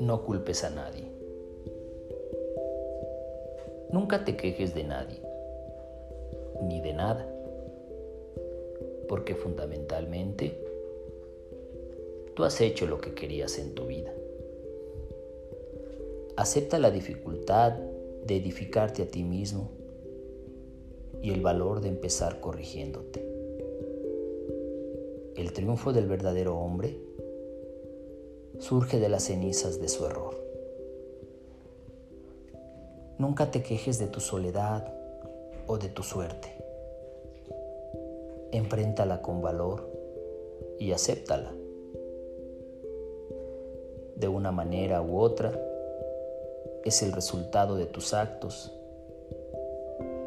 No culpes a nadie. Nunca te quejes de nadie, ni de nada, porque fundamentalmente tú has hecho lo que querías en tu vida. Acepta la dificultad de edificarte a ti mismo y el valor de empezar corrigiéndote. El triunfo del verdadero hombre surge de las cenizas de su error. Nunca te quejes de tu soledad o de tu suerte. Enfréntala con valor y acéptala. De una manera u otra, es el resultado de tus actos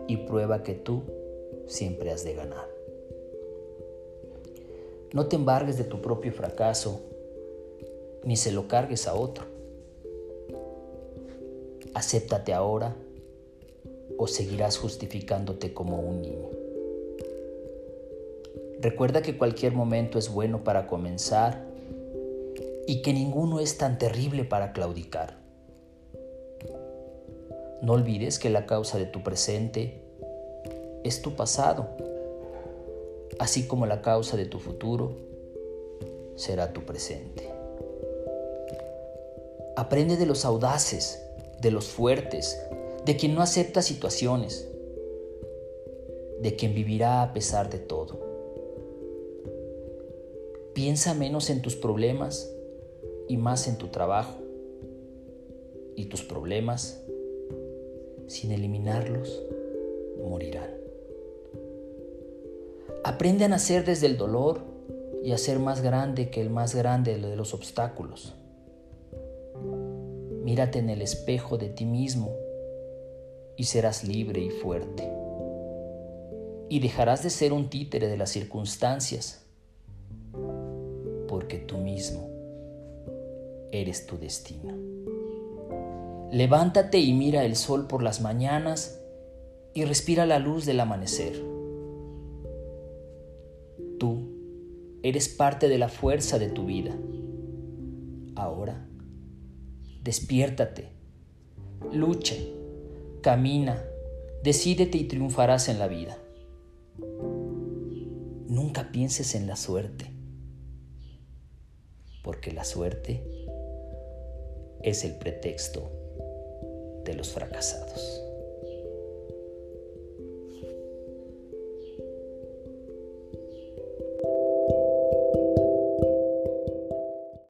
y prueba que tú siempre has de ganar. No te embargues de tu propio fracaso ni se lo cargues a otro. Acéptate ahora o seguirás justificándote como un niño. Recuerda que cualquier momento es bueno para comenzar y que ninguno es tan terrible para claudicar. No olvides que la causa de tu presente es tu pasado, así como la causa de tu futuro será tu presente. Aprende de los audaces, de los fuertes, de quien no acepta situaciones, de quien vivirá a pesar de todo. Piensa menos en tus problemas y más en tu trabajo. Y tus problemas, sin eliminarlos, morirán. Aprende a nacer desde el dolor y a ser más grande que el más grande de los obstáculos. Mírate en el espejo de ti mismo y serás libre y fuerte. Y dejarás de ser un títere de las circunstancias, porque tú mismo eres tu destino. Levántate y mira el sol por las mañanas y respira la luz del amanecer. Tú eres parte de la fuerza de tu vida. Ahora despiértate, lucha, camina, decídete y triunfarás en la vida. Nunca pienses en la suerte, porque la suerte es el pretexto de los fracasados.